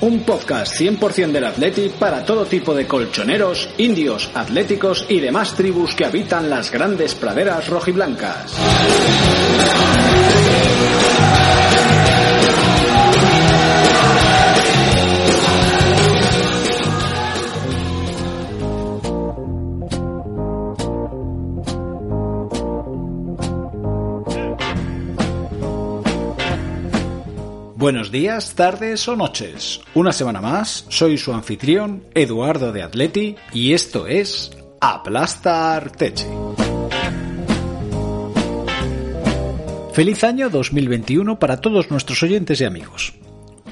un podcast 100% del Athletic para todo tipo de colchoneros, indios, atléticos y demás tribus que habitan las grandes praderas rojiblancas. Buenos días, tardes o noches. Una semana más, soy su anfitrión, Eduardo de Atleti, y esto es Aplasta Arteche. Feliz año 2021 para todos nuestros oyentes y amigos.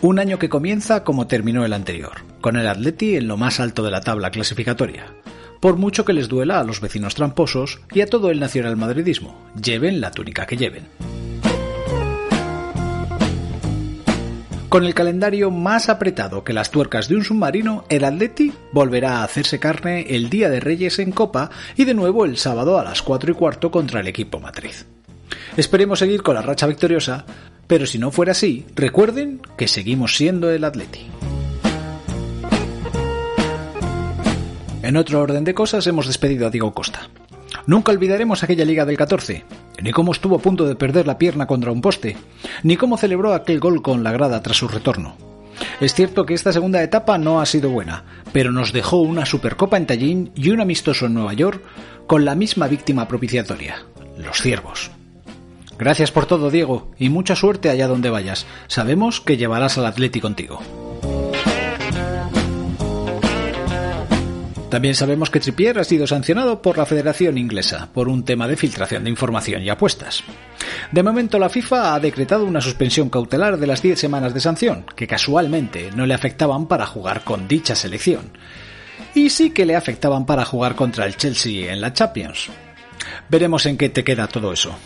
Un año que comienza como terminó el anterior, con el Atleti en lo más alto de la tabla clasificatoria. Por mucho que les duela a los vecinos tramposos y a todo el nacionalmadridismo, lleven la túnica que lleven. Con el calendario más apretado que las tuercas de un submarino, el Atleti volverá a hacerse carne el Día de Reyes en Copa y de nuevo el sábado a las 4 y cuarto contra el equipo matriz. Esperemos seguir con la racha victoriosa, pero si no fuera así, recuerden que seguimos siendo el Atleti. En otro orden de cosas hemos despedido a Diego Costa. Nunca olvidaremos aquella liga del 14, ni cómo estuvo a punto de perder la pierna contra un poste, ni cómo celebró aquel gol con la grada tras su retorno. Es cierto que esta segunda etapa no ha sido buena, pero nos dejó una Supercopa en Tallinn y un amistoso en Nueva York con la misma víctima propiciatoria, los ciervos. Gracias por todo, Diego, y mucha suerte allá donde vayas. Sabemos que llevarás al Atleti contigo. También sabemos que Trippier ha sido sancionado por la Federación Inglesa por un tema de filtración de información y apuestas. De momento la FIFA ha decretado una suspensión cautelar de las 10 semanas de sanción, que casualmente no le afectaban para jugar con dicha selección. Y sí que le afectaban para jugar contra el Chelsea en la Champions. Veremos en qué te queda todo eso.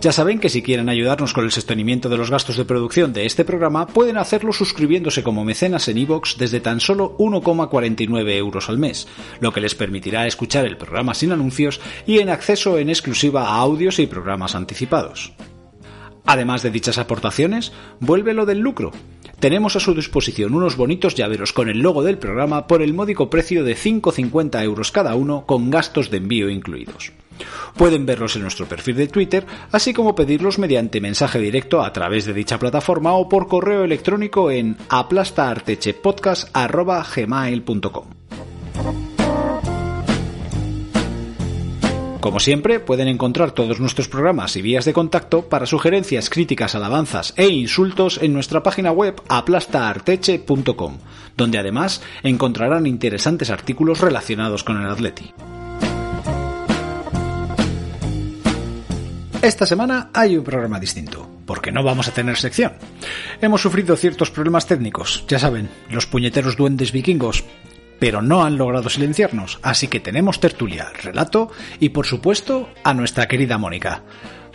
Ya saben que si quieren ayudarnos con el sostenimiento de los gastos de producción de este programa, pueden hacerlo suscribiéndose como mecenas en iVoox desde tan solo 1,49 euros al mes, lo que les permitirá escuchar el programa sin anuncios y en acceso en exclusiva a audios y programas anticipados. Además de dichas aportaciones, vuelve lo del lucro. Tenemos a su disposición unos bonitos llaveros con el logo del programa por el módico precio de 5,50 euros cada uno con gastos de envío incluidos. Pueden verlos en nuestro perfil de Twitter, así como pedirlos mediante mensaje directo a través de dicha plataforma o por correo electrónico en aplastaartechepodcast.gmail.com. Como siempre, pueden encontrar todos nuestros programas y vías de contacto para sugerencias, críticas, alabanzas e insultos en nuestra página web aplastaarteche.com, donde además encontrarán interesantes artículos relacionados con el Atleti. Esta semana hay un programa distinto, porque no vamos a tener sección. Hemos sufrido ciertos problemas técnicos, ya saben, los puñeteros duendes vikingos, pero no han logrado silenciarnos, así que tenemos tertulia, relato y por supuesto a nuestra querida Mónica.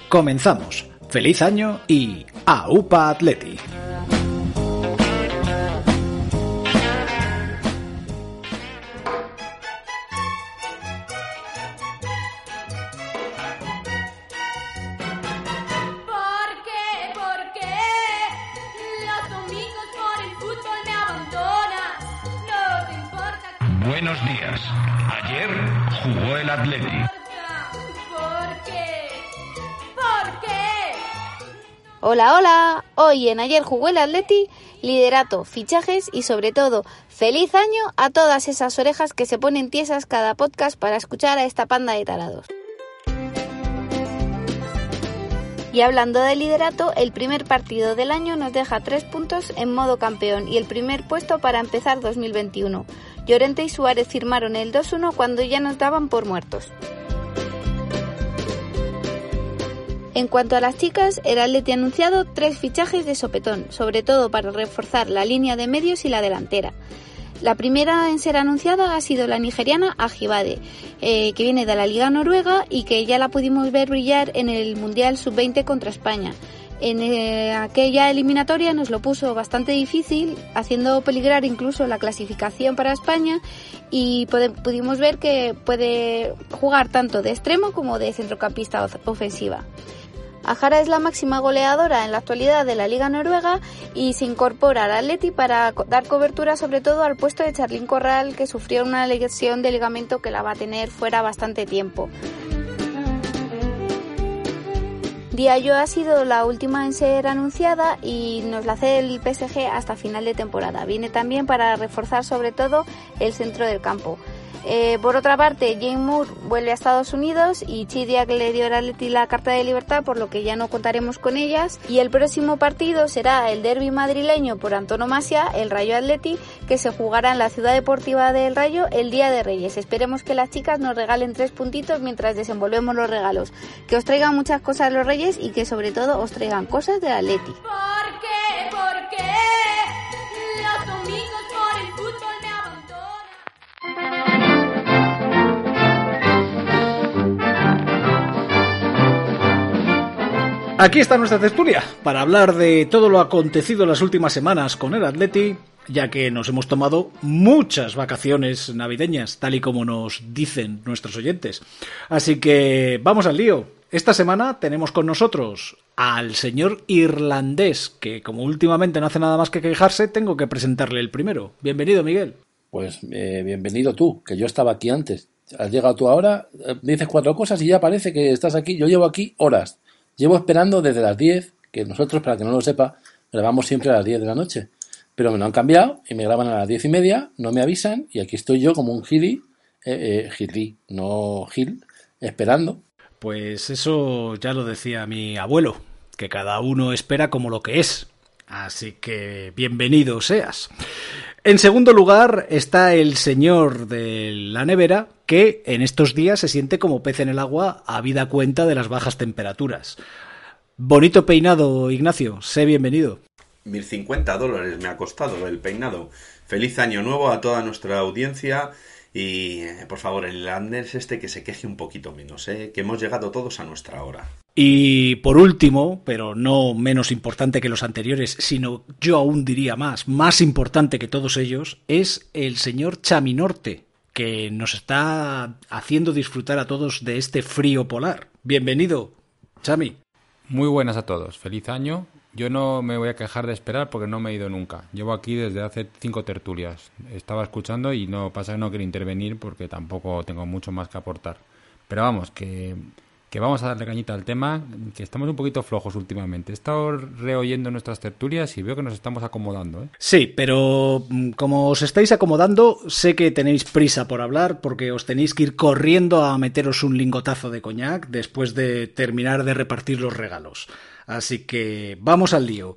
Comenzamos. Feliz año y ¡Aupa Atleti! Buenos días. Ayer jugó el Atleti. ¿Por qué? ¿Por qué? Hola, hola. Hoy en ayer jugó el Atleti liderato, fichajes y sobre todo feliz año a todas esas orejas que se ponen tiesas cada podcast para escuchar a esta panda de tarados. Y hablando de liderato, el primer partido del año nos deja tres puntos en modo campeón y el primer puesto para empezar 2021. Llorente y Suárez firmaron el 2-1 cuando ya nos daban por muertos. En cuanto a las chicas, el Atleti ha anunciado tres fichajes de sopetón, sobre todo para reforzar la línea de medios y la delantera. La primera en ser anunciada ha sido la nigeriana Ajibade, eh, que viene de la Liga Noruega y que ya la pudimos ver brillar en el Mundial Sub-20 contra España. En eh, aquella eliminatoria nos lo puso bastante difícil, haciendo peligrar incluso la clasificación para España y pudimos ver que puede jugar tanto de extremo como de centrocampista ofensiva. Ajara es la máxima goleadora en la actualidad de la Liga Noruega y se incorpora al Atleti para dar cobertura sobre todo al puesto de Charlín Corral que sufrió una lesión de ligamento que la va a tener fuera bastante tiempo. Diallo ha sido la última en ser anunciada y nos la hace el PSG hasta final de temporada. Viene también para reforzar sobre todo el centro del campo. Eh, por otra parte, Jane Moore vuelve a Estados Unidos y Chidiac le dio a Leti la carta de libertad, por lo que ya no contaremos con ellas. Y el próximo partido será el derby madrileño por antonomasia, el Rayo Atleti, que se jugará en la ciudad deportiva del Rayo el Día de Reyes. Esperemos que las chicas nos regalen tres puntitos mientras desenvolvemos los regalos. Que os traigan muchas cosas los Reyes y que sobre todo os traigan cosas de Atleti. ¿Por qué? ¿Por qué? Aquí está nuestra tertulia para hablar de todo lo acontecido en las últimas semanas con el Atleti, ya que nos hemos tomado muchas vacaciones navideñas, tal y como nos dicen nuestros oyentes. Así que vamos al lío. Esta semana tenemos con nosotros al señor irlandés, que como últimamente no hace nada más que quejarse, tengo que presentarle el primero. Bienvenido, Miguel. Pues eh, bienvenido tú, que yo estaba aquí antes. Has llegado tú ahora, eh, dices cuatro cosas y ya parece que estás aquí. Yo llevo aquí horas. Llevo esperando desde las 10, que nosotros, para que no lo sepa, grabamos siempre a las 10 de la noche. Pero me lo han cambiado y me graban a las 10 y media, no me avisan y aquí estoy yo como un gili, eh, eh, no gil, esperando. Pues eso ya lo decía mi abuelo, que cada uno espera como lo que es. Así que bienvenido seas. En segundo lugar está el señor de la nevera, que en estos días se siente como pez en el agua a vida cuenta de las bajas temperaturas. Bonito peinado, Ignacio. Sé bienvenido. 1050 dólares me ha costado el peinado. Feliz año nuevo a toda nuestra audiencia. Y eh, por favor, el Anders este que se queje un poquito menos, ¿eh? que hemos llegado todos a nuestra hora. Y por último, pero no menos importante que los anteriores, sino yo aún diría más, más importante que todos ellos, es el señor Chaminorte, que nos está haciendo disfrutar a todos de este frío polar. Bienvenido, Chami. Muy buenas a todos, feliz año. Yo no me voy a quejar de esperar porque no me he ido nunca. Llevo aquí desde hace cinco tertulias. Estaba escuchando y no pasa que no quiero intervenir porque tampoco tengo mucho más que aportar. Pero vamos, que, que vamos a darle cañita al tema, que estamos un poquito flojos últimamente. He estado reoyendo nuestras tertulias y veo que nos estamos acomodando. ¿eh? Sí, pero mm, como os estáis acomodando, sé que tenéis prisa por hablar porque os tenéis que ir corriendo a meteros un lingotazo de coñac después de terminar de repartir los regalos. Así que vamos al lío.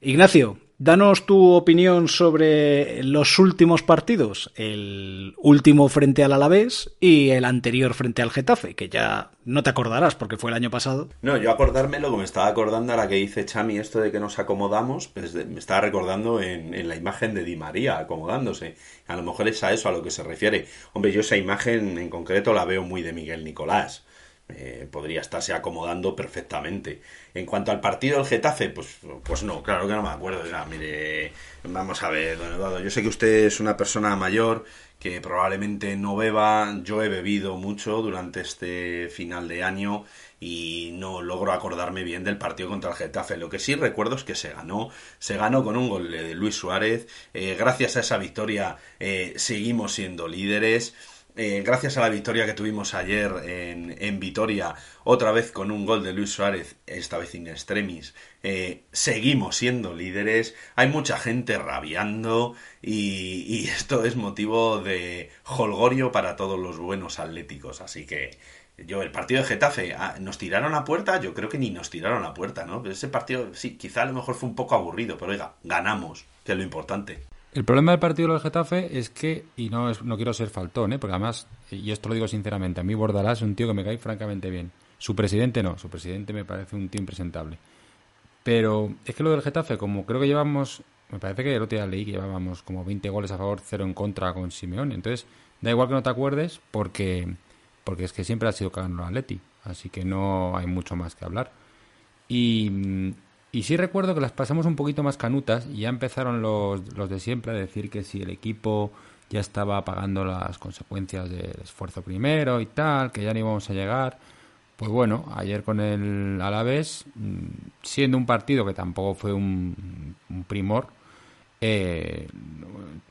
Ignacio, danos tu opinión sobre los últimos partidos, el último frente al Alavés y el anterior frente al Getafe, que ya no te acordarás porque fue el año pasado. No, yo acordarme lo que me estaba acordando a la que dice Chami esto de que nos acomodamos, pues me estaba recordando en, en la imagen de Di María acomodándose. A lo mejor es a eso a lo que se refiere. Hombre, yo esa imagen en concreto la veo muy de Miguel Nicolás. Eh, podría estarse acomodando perfectamente. En cuanto al partido del Getafe, pues, pues no, claro que no me acuerdo. Mire, vamos a ver, don Eduardo, yo sé que usted es una persona mayor que probablemente no beba, yo he bebido mucho durante este final de año y no logro acordarme bien del partido contra el Getafe. Lo que sí recuerdo es que se ganó, se ganó con un gol de Luis Suárez. Eh, gracias a esa victoria eh, seguimos siendo líderes. Eh, gracias a la victoria que tuvimos ayer en, Vitoria, otra vez con un gol de Luis Suárez, esta vez in extremis, eh, seguimos siendo líderes, hay mucha gente rabiando y, esto es motivo de holgorio para todos los buenos atléticos, así que yo, el partido de Getafe, ah, ¿nos tiraron a puerta? Yo creo que ni nos tiraron a puerta, ¿no? Ese partido, sí, quizá a lo mejor fue un poco aburrido, pero oiga, ganamos, que es lo importante. El problema del partido del Getafe es que, y no, es, no quiero ser faltón, ¿eh? porque además, y esto lo digo sinceramente, a mí Bordalás es un tío que me cae francamente bien. Su presidente no, su presidente me parece un tío impresentable. Pero es que lo del Getafe, como creo que llevamos, me parece que el otro día leí que llevábamos como 20 goles a favor, 0 en contra con Simeone. Entonces, da igual que no te acuerdes porque, porque es que siempre ha sido cagando el Atleti. Así que no hay mucho más que hablar. Y, y sí recuerdo que las pasamos un poquito más canutas y ya empezaron los, los de siempre a decir que si el equipo ya estaba pagando las consecuencias del esfuerzo primero y tal, que ya no íbamos a llegar. Pues bueno, ayer con el Alavés, siendo un partido que tampoco fue un, primor, eh,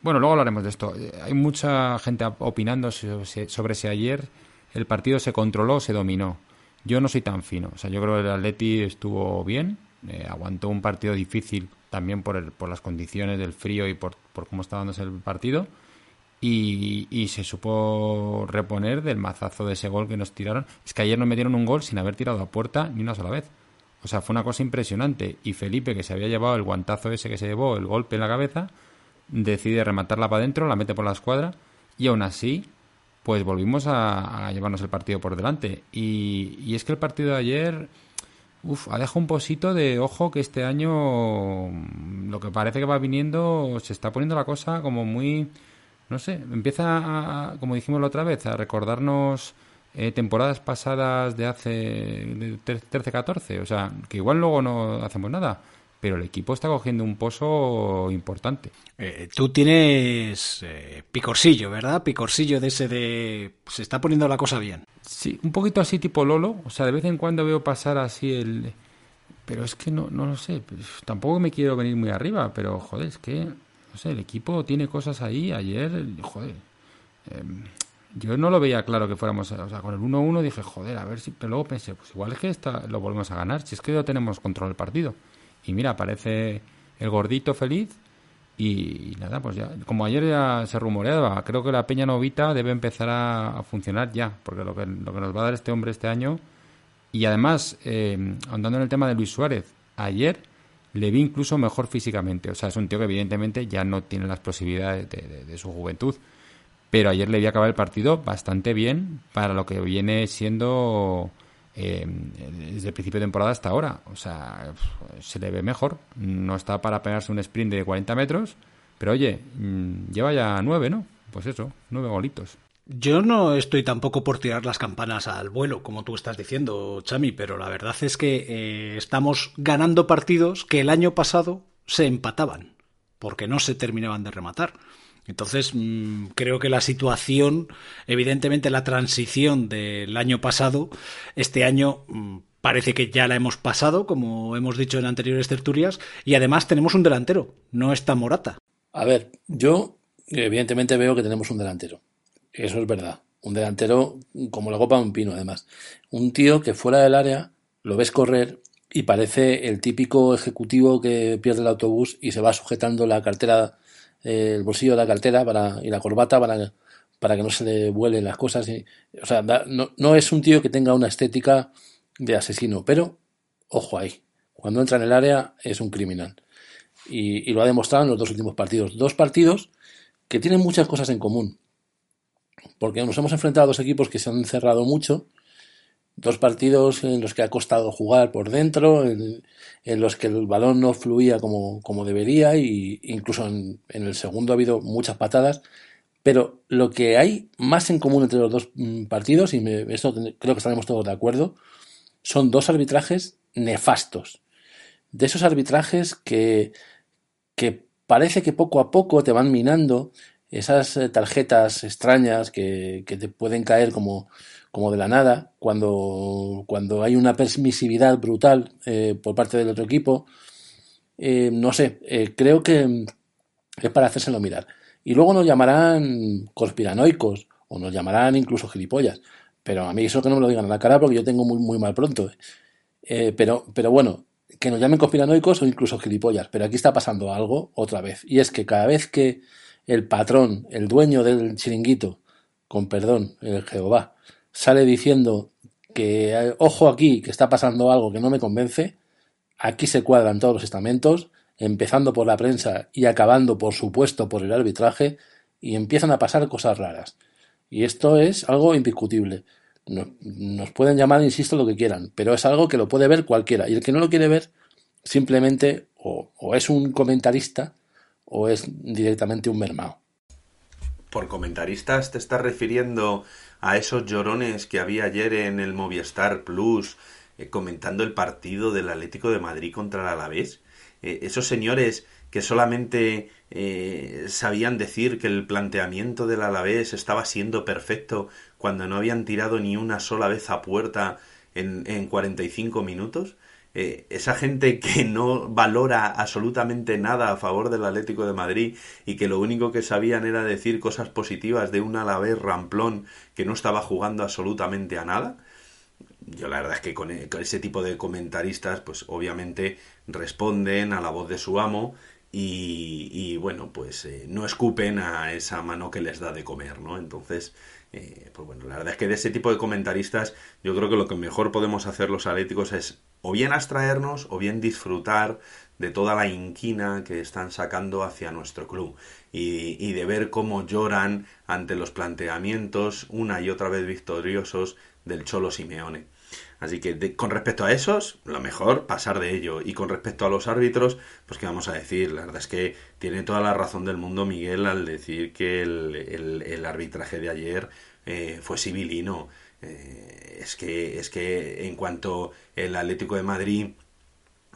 bueno, luego hablaremos de esto. Hay mucha gente opinando sobre si ayer el partido se controló o se dominó. Yo no soy tan fino. O sea, yo creo que el Atleti estuvo bien, eh, aguantó un partido difícil también por, el, por las condiciones del frío y por, por cómo estaba dándose el partido. Y, y, se supo reponer del mazazo de ese gol que nos tiraron. Es que ayer nos metieron un gol sin haber tirado a puerta ni una sola vez. O sea, fue una cosa impresionante. Y Felipe, que se había llevado el guantazo ese que se llevó, el golpe en la cabeza, decide rematarla para adentro, la mete por la escuadra. Y aún así, pues volvimos a, a llevarnos el partido por delante. Y, y es que el partido de ayer Uf, ha dejado un posito de ojo que este año mm, lo que parece que va viniendo se está poniendo la cosa como muy no sé, empieza a, como dijimos la otra vez, a recordarnos eh, temporadas pasadas de hace 13-14, o sea, que igual luego no hacemos nada, pero el equipo está cogiendo un pozo importante. Eh, tú tienes eh, picorsillo, ¿verdad? Picorsillo de ese de... Se está poniendo la cosa bien. Sí, un poquito así tipo Lolo, o sea, de vez en cuando veo pasar así el... Pero es que no, no lo sé, tampoco me quiero venir muy arriba, pero joder, es que, no sé, el equipo tiene cosas ahí, ayer, joder, eh, yo no lo veía claro que fuéramos, o sea, con el 1-1 dije, joder, a ver si, pero luego pensé, pues igual es que esta, lo volvemos a ganar, si es que no tenemos control del partido. Y mira, aparece el gordito feliz y, nada, pues ya, como ayer ya se rumoreaba, creo que la Peña Novita debe empezar a, funcionar ya, porque lo que, lo que nos va a dar este hombre este año, y además, eh, andando en el tema de Luis Suárez, ayer le vi incluso mejor físicamente, o sea, es un tío que evidentemente ya no tiene las posibilidades de, de, de su juventud, pero ayer le vi acabar el partido bastante bien para lo que viene siendo eh, desde el principio de temporada hasta ahora. O sea, se le ve mejor. No está para pegarse un sprint de 40 metros, pero oye, mm, lleva ya nueve, ¿no? Pues eso, nueve golitos. Yo no estoy tampoco por tirar las campanas al vuelo, como tú estás diciendo, Chami, pero la verdad es que eh, estamos ganando partidos que el año pasado se empataban, porque no se terminaban de rematar. Entonces, mmm, creo que la situación, evidentemente la transición del año pasado, este año mmm, parece que ya la hemos pasado, como hemos dicho en anteriores tertulias, y además tenemos un delantero, no está Morata. A ver, yo evidentemente veo que tenemos un delantero. Eso es verdad. Un delantero como la copa de un pino, además. Un tío que fuera del área lo ves correr y parece el típico ejecutivo que pierde el autobús y se va sujetando la cartera el bolsillo de la cartera para, y la corbata para, para que no se le vuelen las cosas. O sea, no, no es un tío que tenga una estética de asesino, pero ojo ahí, cuando entra en el área es un criminal. Y, y, lo ha demostrado en los dos últimos partidos. Dos partidos que tienen muchas cosas en común. Porque nos hemos enfrentado a dos equipos que se han cerrado mucho Dos partidos en los que ha costado jugar por dentro, en, en los que el balón no fluía como, como debería, y incluso en, el segundo ha habido muchas patadas. Pero lo que hay más en común entre los dos mm, partidos, y me, creo que estaremos todos de acuerdo, son dos arbitrajes nefastos. De esos arbitrajes que, que parece que poco a poco te van minando esas eh, tarjetas extrañas que, que te pueden caer como, como de la nada, cuando, cuando hay una permisividad brutal eh, por parte del otro equipo. Eh, no sé, eh, creo que es para hacérselo mirar. Y luego nos llamarán conspiranoicos o nos llamarán incluso gilipollas. Pero a mí eso que no me lo digan a la cara porque yo tengo muy, muy mal pronto. pero, pero bueno, que nos llamen conspiranoicos o incluso gilipollas. Pero aquí está pasando algo otra vez. Y es que cada vez que el patrón, el dueño del chiringuito, con perdón, el Jehová, sale diciendo que eh, ojo aquí, que está pasando algo que no me convence, aquí se cuadran todos los estamentos, empezando por la prensa y acabando, por supuesto, por el arbitraje, y empiezan a pasar cosas raras. Y esto es algo indiscutible. Nos, pueden llamar, insisto, lo que quieran, pero es algo que lo puede ver cualquiera. Y el que no lo quiere ver, simplemente o, es un comentarista o es directamente un mermao. Por comentaristas te estás refiriendo a esos llorones que había ayer en el Movistar Plus eh, comentando el partido del Atlético de Madrid contra el Alavés. Eh, esos señores que solamente eh, sabían decir que el planteamiento del Alavés estaba siendo perfecto cuando no habían tirado ni una sola vez a puerta en, en 45 minutos. Eh, esa gente que no valora absolutamente nada a favor del Atlético de Madrid y que lo único que sabían era decir cosas positivas de un Alavés ramplón que no estaba jugando absolutamente a nada. Yo la verdad es que con, ese tipo de comentaristas, pues obviamente responden a la voz de su amo y, bueno, pues eh, no escupen a esa mano que les da de comer, ¿no? Entonces, eh, pues bueno, la verdad es que de ese tipo de comentaristas yo creo que lo que mejor podemos hacer los atléticos es o bien abstraernos o bien disfrutar de toda la inquina que están sacando hacia nuestro club y, de ver cómo lloran ante los planteamientos una y otra vez victoriosos del Cholo Simeone. Así que con respecto a esos, lo mejor pasar de ello. Y con respecto a los árbitros, pues qué vamos a decir. La verdad es que tiene toda la razón del mundo Miguel al decir que el, arbitraje de ayer eh, fue civilino. Eh, es, que, es que en cuanto el Atlético de Madrid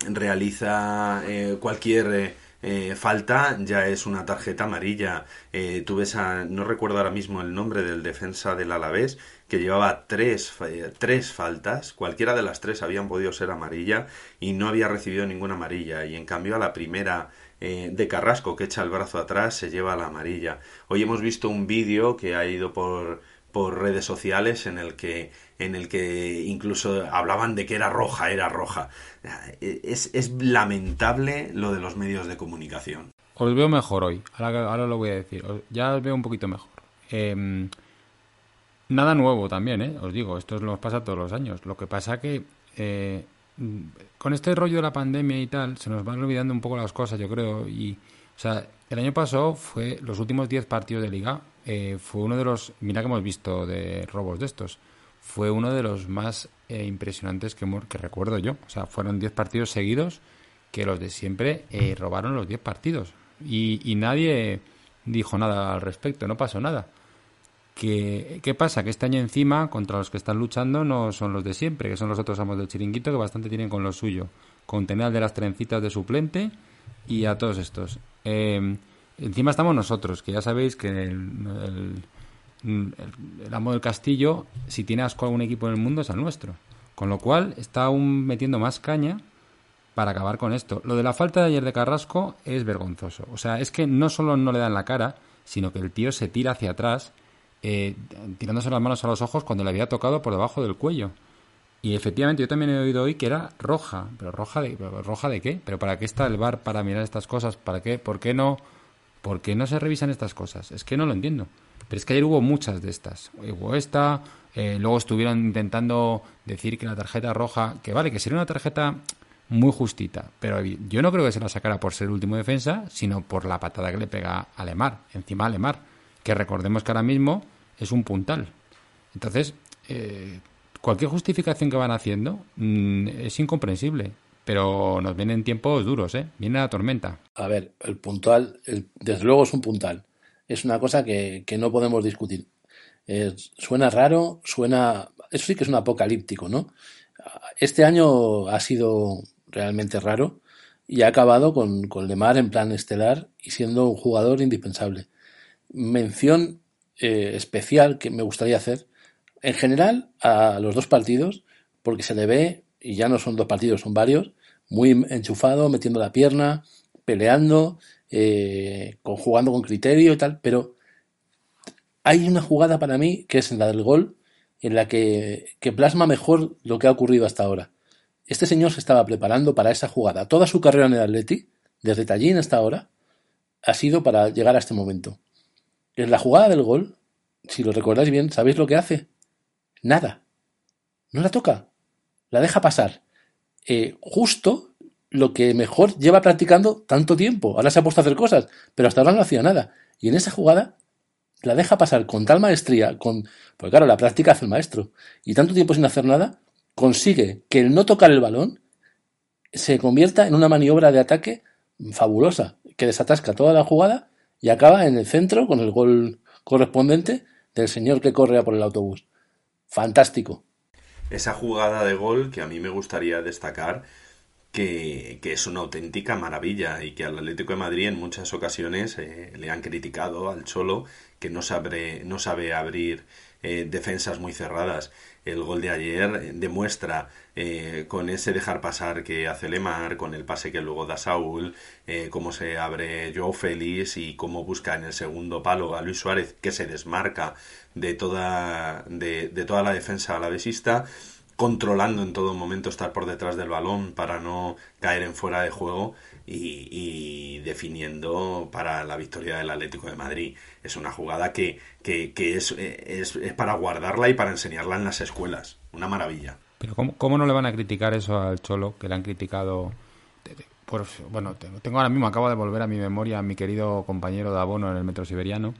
realiza eh, cualquier eh, falta ya es una tarjeta amarilla. Eh, no recuerdo ahora mismo el nombre del defensa del Alavés, que llevaba tres, tres faltas, cualquiera de las tres habían podido ser amarilla y no había recibido ninguna amarilla. Y en cambio a la primera de Carrasco, que echa el brazo atrás, se lleva la amarilla. Hoy hemos visto un vídeo que ha ido por, por redes sociales en el que en el que incluso hablaban de que era roja, era roja. Es, es lamentable lo de los medios de comunicación. Os veo mejor hoy, ahora, ahora lo voy a decir, ya os veo un poquito mejor. Em, nada nuevo también, ¿eh? os digo, esto nos pasa todos los años. Lo que pasa que eh, con este rollo de la pandemia y tal, se nos van olvidando un poco las cosas, yo creo. Y, o sea, el año pasado fue los últimos 10 partidos de liga eh, fue uno de los, mira que hemos visto de robos de estos, fue uno de los más eh, impresionantes que, que recuerdo yo. O sea, fueron 10 partidos seguidos que los de siempre eh, robaron los 10 partidos. Y, nadie dijo nada al respecto, no pasó nada. ¿Qué, ¿Qué pasa? Que este año encima, contra los que están luchando, no son los de siempre, que son los otros amos del chiringuito, que bastante tienen con lo suyo. Con tener de las trencitas de suplente y a todos estos. Eh, Encima estamos nosotros, que ya sabéis que el, amo del castillo, si tiene asco a algún equipo en el mundo, es el nuestro. Con lo cual está aún metiendo más caña para acabar con esto. Lo de la falta de ayer de Carrasco es vergonzoso. O sea, es que no solo no le dan la cara, sino que el tío se tira hacia atrás, eh, tirándose las manos a los ojos cuando le había tocado por debajo del cuello. Y efectivamente, yo también he oído hoy que era roja. ¿Pero roja de, roja de qué? ¿Pero para qué está el bar para mirar estas cosas? ¿Para qué? ¿Por qué no ¿Por qué no se revisan estas cosas? Es que no lo entiendo. Pero es que ayer hubo muchas de estas. Hubo esta, eh, luego estuvieron intentando decir que la tarjeta roja, que vale, que sería una tarjeta muy justita, pero yo no creo que se la sacara por ser último defensa, sino por la patada que le pega a Lemar, encima a que recordemos que ahora mismo es un puntal. Entonces, eh, cualquier justificación que van haciendo mm, es incomprensible pero nos vienen tiempos duros, ¿eh? Viene la tormenta. A ver, el puntual, desde luego es un puntal. Es una cosa que, no podemos discutir. suena raro, suena... Eso sí que es un apocalíptico, ¿no? Este año ha sido realmente raro y ha acabado con, con Lemar en plan estelar y siendo un jugador indispensable. Mención eh, especial que me gustaría hacer, en general, a los dos partidos, porque se le ve, y ya no son dos partidos, son varios, muy enchufado, metiendo la pierna, peleando, eh, jugando con criterio y tal, pero hay una jugada para mí que es la del gol, en la que, que plasma mejor lo que ha ocurrido hasta ahora. Este señor se estaba preparando para esa jugada. Toda su carrera en el Atleti, desde Tallín hasta ahora, ha sido para llegar a este momento. En la jugada del gol, si lo recordáis bien, ¿sabéis lo que hace? Nada. No la toca. La deja pasar. Eh, justo lo que mejor lleva practicando tanto tiempo. Ahora se ha puesto a hacer cosas, pero hasta ahora no hacía nada. Y en esa jugada la deja pasar con tal maestría, con, porque claro, la práctica hace el maestro, y tanto tiempo sin hacer nada, consigue que el no tocar el balón se convierta en una maniobra de ataque fabulosa, que desatasca toda la jugada y acaba en el centro con el gol correspondiente del señor que corre a por el autobús. Fantástico. Esa jugada de gol que a mí me gustaría destacar que, que, es una auténtica maravilla y que al Atlético de Madrid en muchas ocasiones eh, le han criticado al Cholo que no sabe, no sabe abrir eh, defensas muy cerradas. El gol de ayer eh, demuestra eh, con ese dejar pasar que hace Lemar, con el pase que luego da Saúl, eh, cómo se abre Joe Félix y cómo busca en el segundo palo a Luis Suárez que se desmarca de toda, de, de toda la defensa alavesista controlando en todo momento estar por detrás del balón para no caer en fuera de juego y, definiendo para la victoria del Atlético de Madrid. Es una jugada que, que, es, es, para guardarla y para enseñarla en las escuelas. Una maravilla. Pero ¿cómo, cómo no le van a criticar eso al Cholo, que le han criticado? Por, bueno, tengo ahora mismo, acabo de volver a mi memoria a mi querido compañero de abono en el Metro Siberiano,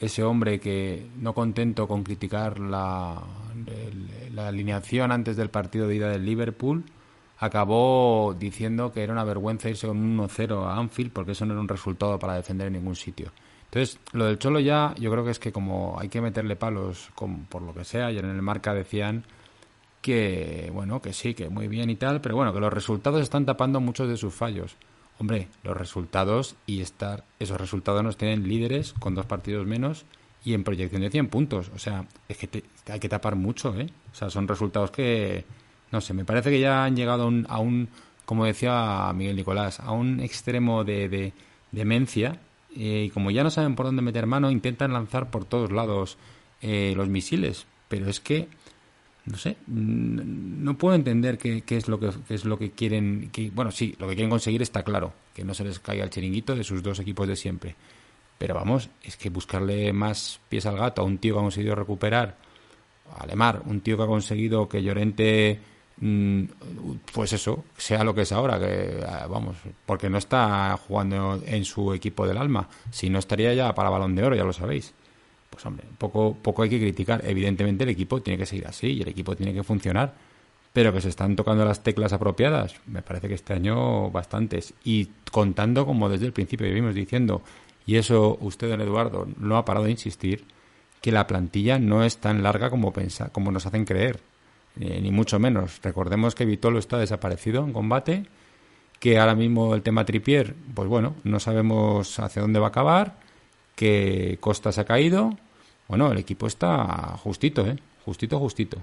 ese hombre que, no contento con criticar la, la alineación antes del partido de ida del Liverpool, acabó diciendo que era una vergüenza irse con un 1-0 a Anfield porque eso no era un resultado para defender en ningún sitio. Entonces, lo del Cholo ya, yo creo que es que como hay que meterle palos con, por lo que sea, y en el marca decían que, bueno, que sí, que muy bien y tal, pero bueno, que los resultados están tapando muchos de sus fallos. Hombre, los resultados y estar, esos resultados nos tienen líderes con dos partidos menos y en proyección de 100 puntos. O sea, es que te, hay que tapar mucho, ¿eh? O sea, son resultados que, no sé, me parece que ya han llegado a un, a un como decía Miguel Nicolás, a un extremo de, de demencia eh, y como ya no saben por dónde meter mano, intentan lanzar por todos lados eh, los misiles. Pero es que, no sé, no puedo entender qué, qué es lo que qué es lo que quieren. Que, bueno, sí, lo que quieren conseguir está claro, que no se les caiga el chiringuito de sus dos equipos de siempre. Pero vamos, es que buscarle más pies al gato a un tío que ha conseguido recuperar, a un tío que ha conseguido que Llorente Mm, pues eso, sea lo que es ahora, que ah, vamos, porque no está jugando en su equipo del alma, si no estaría ya para balón de oro, ya lo sabéis. Pues hombre, poco, poco hay que criticar. Evidentemente el equipo tiene que seguir así y el equipo tiene que funcionar, pero que se están tocando las teclas apropiadas, me parece que este año bastantes. Y contando, como desde el principio vivimos diciendo, y eso usted, don Eduardo, no ha parado de insistir, que la plantilla no es tan larga como, pensa, como nos hacen creer eh, ni mucho menos. Recordemos que Vitolo está desaparecido en combate, que ahora mismo el tema Tripier, pues bueno, no sabemos hacia dónde va a acabar, que Costa se ha caído. Bueno, el equipo está justito, ¿eh? Justito, justito.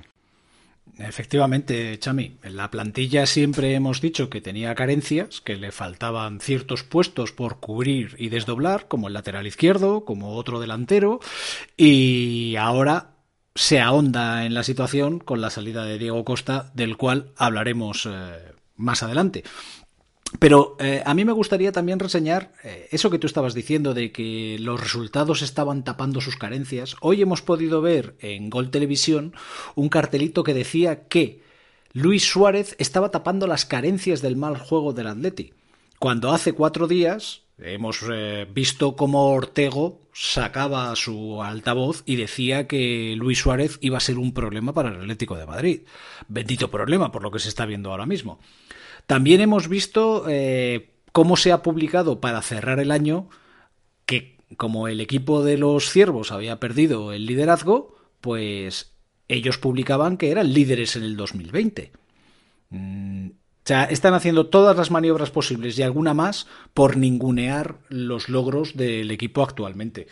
Efectivamente, Chami, en la plantilla siempre hemos dicho que tenía carencias, que le faltaban ciertos puestos por cubrir y desdoblar, como el lateral izquierdo, como otro delantero, y ahora se ahonda en la situación con la salida de Diego Costa, del cual hablaremos eh, más adelante. Pero eh, a mí me gustaría también reseñar eh, eso que tú estabas diciendo de que los resultados estaban tapando sus carencias. Hoy hemos podido ver en Gol Televisión un cartelito que decía que Luis Suárez estaba tapando las carencias del mal juego del Atleti. Cuando hace cuatro días Hemos eh, visto cómo Ortego sacaba su altavoz y decía que Luis Suárez iba a ser un problema para el Atlético de Madrid. Bendito problema, por lo que se está viendo ahora mismo. También hemos visto eh, cómo se ha publicado para cerrar el año que como el equipo de los ciervos había perdido el liderazgo, pues ellos publicaban que eran líderes en el 2020. O sea, están haciendo todas las maniobras posibles y alguna más por ningunear los logros del equipo actualmente.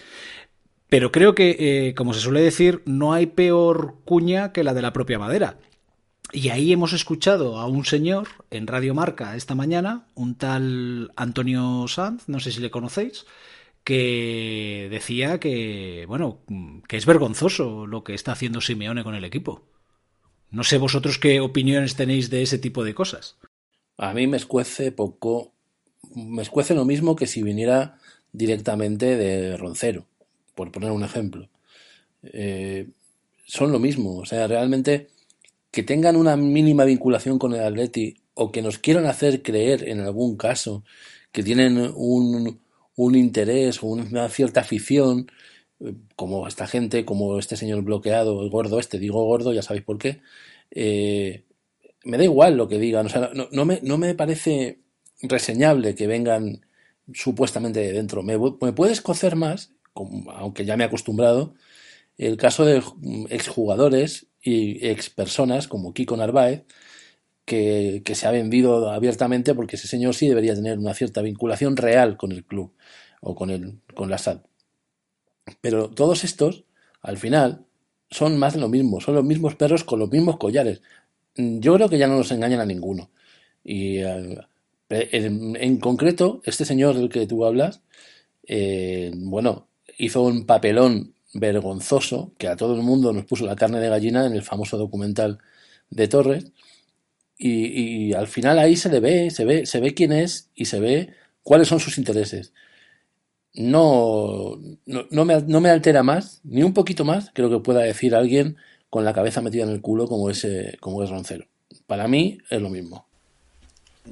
Pero creo que, eh, como se suele decir, no hay peor cuña que la de la propia madera. Y ahí hemos escuchado a un señor en Radio Marca esta mañana, un tal Antonio Sanz, no sé si le conocéis, que decía que, bueno, que es vergonzoso lo que está haciendo Simeone con el equipo. No sé vosotros qué opiniones tenéis de ese tipo de cosas. A mí me escuece poco, me escuece lo mismo que si viniera directamente de Roncero, por poner un ejemplo. Eh, son lo mismo, o sea, realmente que tengan una mínima vinculación con el Atleti o que nos quieran hacer creer en algún caso que tienen un, un interés o una cierta afición, eh, como esta gente, como este señor bloqueado, el gordo este, digo gordo, ya sabéis por qué, eh, me da igual lo que digan, o sea, no, me, no me parece reseñable que vengan supuestamente de dentro. Me, me puede escocer más, aunque ya me he acostumbrado, el caso de exjugadores y ex personas como Kiko Narváez, que, que, se ha vendido abiertamente porque ese señor sí debería tener una cierta vinculación real con el club o con, el, con la SAD. Pero todos estos, al final, son más de lo mismo, son los mismos perros con los mismos collares. Yo creo que ya no nos engañan a ninguno. Y eh, en, concreto, este señor del que tú hablas, eh, bueno, hizo un papelón vergonzoso que a todo el mundo nos puso la carne de gallina en el famoso documental de Torres. Y, al final ahí se le ve, se ve, se ve quién es y se ve cuáles son sus intereses no, no, me, no, me, altera más, ni un poquito más, creo que pueda decir alguien con la cabeza metida en el culo como, ese, como es Roncero. Para mí es lo mismo.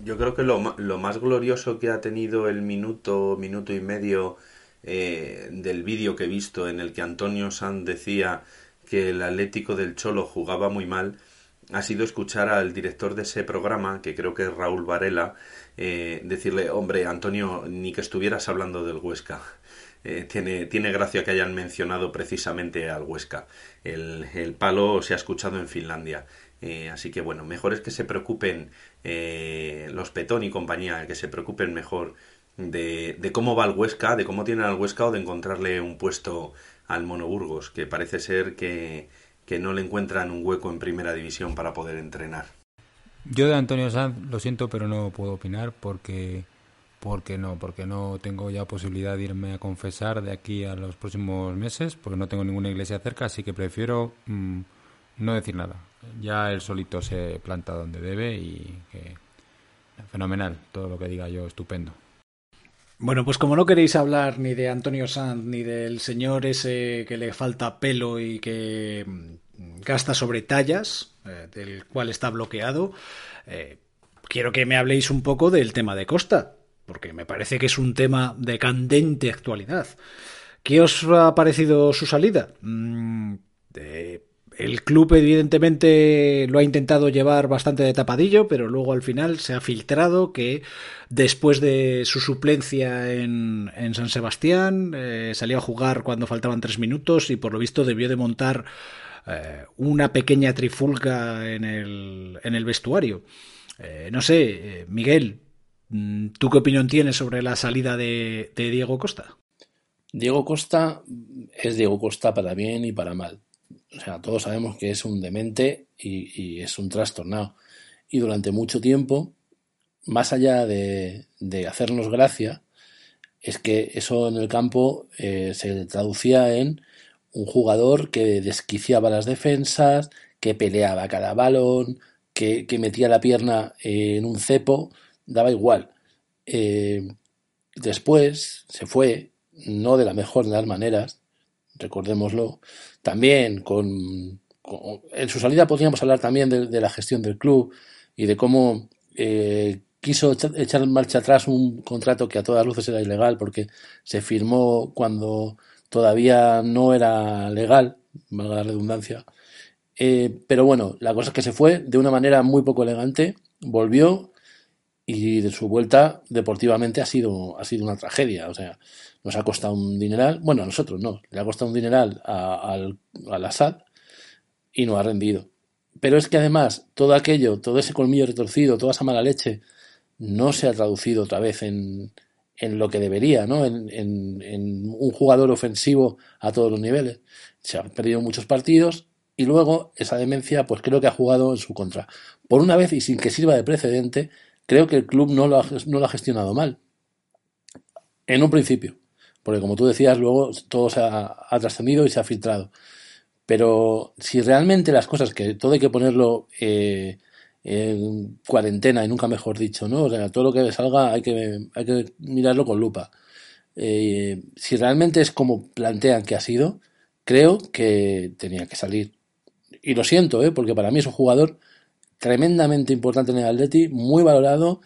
Yo creo que lo, lo más glorioso que ha tenido el minuto, minuto y medio eh, del vídeo que he visto en el que Antonio Sanz decía que el Atlético del Cholo jugaba muy mal, ha sido escuchar al director de ese programa, que creo que es Raúl Varela, eh, decirle, hombre, Antonio, ni que estuvieras hablando del Huesca. Eh, tiene, tiene gracia que hayan mencionado precisamente al Huesca. El, el palo se ha escuchado en Finlandia. Eh, así que bueno, mejor es que se preocupen los Petón y compañía, que se preocupen mejor de, de, cómo va el Huesca, de cómo tienen al Huesca o de encontrarle un puesto al Monoburgos, que parece ser que, que no le encuentran un hueco en primera división para poder entrenar. Yo de Antonio Sanz lo siento, pero no puedo opinar porque porque no, porque no tengo ya posibilidad de irme a confesar de aquí a los próximos meses, porque no tengo ninguna iglesia cerca, así que prefiero mm, no decir nada. Ya él solito se planta donde debe y que fenomenal, todo lo que diga yo, estupendo. Bueno, pues como no queréis hablar ni de Antonio Sanz ni del señor ese que le falta pelo y que mm, gasta sobre tallas, eh, del cual está bloqueado, eh, quiero que me habléis un poco del tema de Costa, porque me parece que es un tema de candente actualidad. ¿Qué os ha parecido su salida? Mm, el club evidentemente lo ha intentado llevar bastante de tapadillo, pero luego al final se ha filtrado que después de su suplencia en, San Sebastián eh, salió a jugar cuando faltaban tres minutos y por lo visto debió de montar eh, una pequeña trifulca en el, en el vestuario. Eh, no sé, eh, Miguel, mm, ¿tú qué opinión tienes sobre la salida de, Diego Costa? Diego Costa es Diego Costa para bien y para mal. O sea, todos sabemos que es un demente y, es un trastornado. Y durante mucho tiempo, más allá de, hacernos gracia, es que eso en el campo se traducía en un jugador que desquiciaba las defensas, que peleaba cada balón, que, metía la pierna en un cepo, daba igual. Eh, después se fue, no de la mejor de las maneras, recordémoslo, también con, en su salida podríamos hablar también de, la gestión del club y de cómo eh, quiso echar en marcha atrás un contrato que a todas luces era ilegal porque se firmó cuando todavía no era legal, valga la redundancia. Eh, pero bueno, la cosa es que se fue de una manera muy poco elegante, volvió y de su vuelta deportivamente ha sido, ha sido una tragedia. O sea, nos ha costado un dineral, bueno, a nosotros no, le ha costado un dineral al, al Assad y no ha rendido. Pero es que además todo aquello, todo ese colmillo retorcido, toda esa mala leche, no se ha traducido otra vez en, en lo que debería, ¿no? En, en, un jugador ofensivo a todos los niveles. Se han perdido muchos partidos y luego esa demencia, pues creo que ha jugado en su contra. Por una vez y sin que sirva de precedente, creo que el club no lo ha, no lo ha gestionado mal. En un principio. Porque como tú decías, luego todo se ha, trascendido y se ha filtrado. Pero si realmente las cosas, que todo hay que ponerlo eh, en cuarentena y nunca mejor dicho, ¿no? O sea, todo lo que salga hay que, hay que mirarlo con lupa. Eh, si realmente es como plantean que ha sido, creo que tenía que salir. Y lo siento, ¿eh? porque para mí es un jugador tremendamente importante en el Atleti, muy valorado